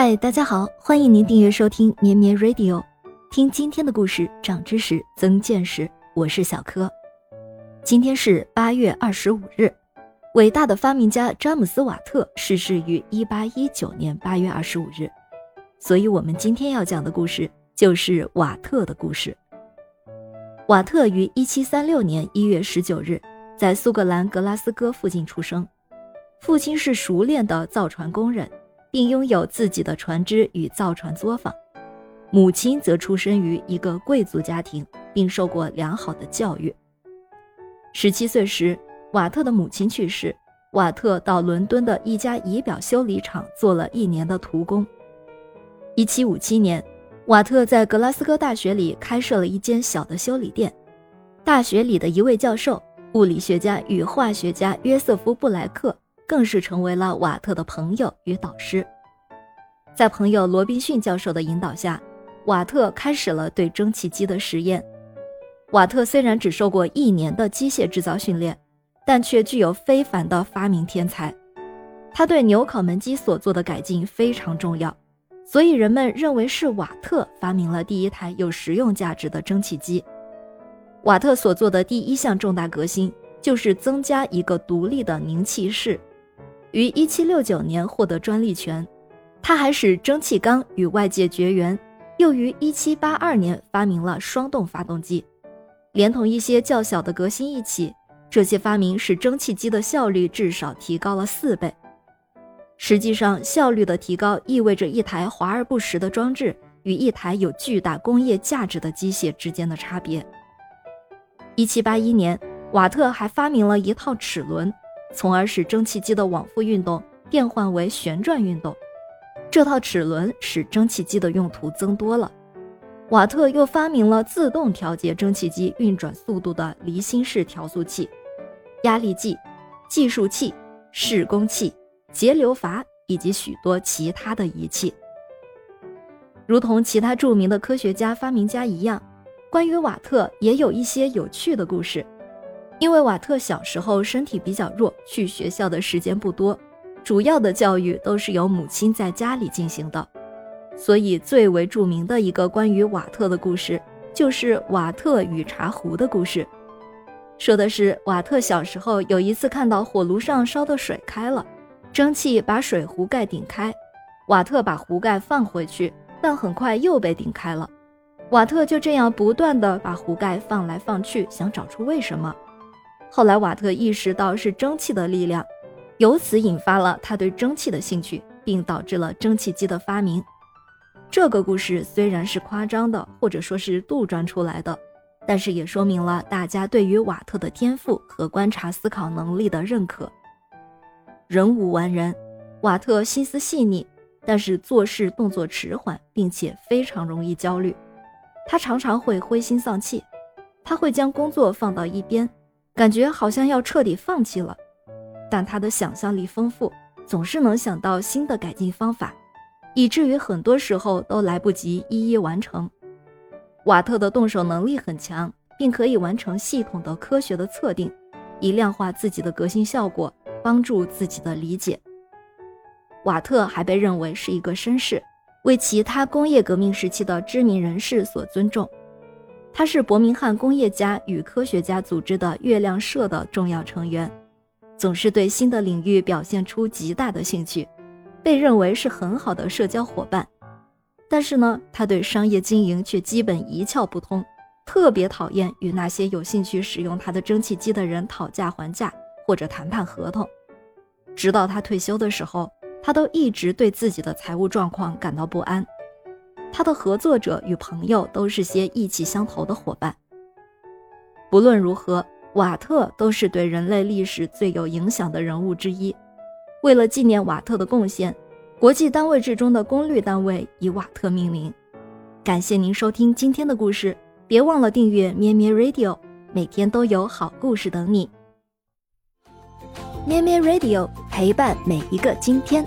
嗨，大家好，欢迎您订阅收听绵绵 Radio，听今天的故事，长知识，增见识。我是小柯。今天是八月二十五日，伟大的发明家詹姆斯·瓦特逝世于一八一九年八月二十五日，所以我们今天要讲的故事就是瓦特的故事。瓦特于一七三六年一月十九日在苏格兰格拉斯哥附近出生，父亲是熟练的造船工人。并拥有自己的船只与造船作坊，母亲则出生于一个贵族家庭，并受过良好的教育。十七岁时，瓦特的母亲去世，瓦特到伦敦的一家仪表修理厂做了一年的徒工。一七五七年，瓦特在格拉斯哥大学里开设了一间小的修理店，大学里的一位教授，物理学家与化学家约瑟夫·布莱克。更是成为了瓦特的朋友与导师。在朋友罗宾逊教授的引导下，瓦特开始了对蒸汽机的实验。瓦特虽然只受过一年的机械制造训练，但却具有非凡的发明天才。他对纽考门机所做的改进非常重要，所以人们认为是瓦特发明了第一台有实用价值的蒸汽机。瓦特所做的第一项重大革新就是增加一个独立的凝气室。于1769年获得专利权，他还使蒸汽缸与外界绝缘，又于1782年发明了双动发动机，连同一些较小的革新一起，这些发明使蒸汽机的效率至少提高了四倍。实际上，效率的提高意味着一台华而不实的装置与一台有巨大工业价值的机械之间的差别。1781年，瓦特还发明了一套齿轮。从而使蒸汽机的往复运动变换为旋转运动。这套齿轮使蒸汽机的用途增多了。瓦特又发明了自动调节蒸汽机运转速度的离心式调速器、压力计、计数器、示工器、节流阀以及许多其他的仪器。如同其他著名的科学家、发明家一样，关于瓦特也有一些有趣的故事。因为瓦特小时候身体比较弱，去学校的时间不多，主要的教育都是由母亲在家里进行的，所以最为著名的一个关于瓦特的故事，就是瓦特与茶壶的故事。说的是瓦特小时候有一次看到火炉上烧的水开了，蒸汽把水壶盖顶开，瓦特把壶盖放回去，但很快又被顶开了。瓦特就这样不断的把壶盖放来放去，想找出为什么。后来，瓦特意识到是蒸汽的力量，由此引发了他对蒸汽的兴趣，并导致了蒸汽机的发明。这个故事虽然是夸张的，或者说是杜撰出来的，但是也说明了大家对于瓦特的天赋和观察思考能力的认可。人无完人，瓦特心思细腻，但是做事动作迟缓，并且非常容易焦虑。他常常会灰心丧气，他会将工作放到一边。感觉好像要彻底放弃了，但他的想象力丰富，总是能想到新的改进方法，以至于很多时候都来不及一一完成。瓦特的动手能力很强，并可以完成系统的科学的测定，以量化自己的革新效果，帮助自己的理解。瓦特还被认为是一个绅士，为其他工业革命时期的知名人士所尊重。他是伯明翰工业家与科学家组织的月亮社的重要成员，总是对新的领域表现出极大的兴趣，被认为是很好的社交伙伴。但是呢，他对商业经营却基本一窍不通，特别讨厌与那些有兴趣使用他的蒸汽机的人讨价还价或者谈判合同。直到他退休的时候，他都一直对自己的财务状况感到不安。他的合作者与朋友都是些意气相投的伙伴。不论如何，瓦特都是对人类历史最有影响的人物之一。为了纪念瓦特的贡献，国际单位制中的功率单位以瓦特命名。感谢您收听今天的故事，别忘了订阅咩咩 Radio，每天都有好故事等你。咩咩 Radio 陪伴每一个今天。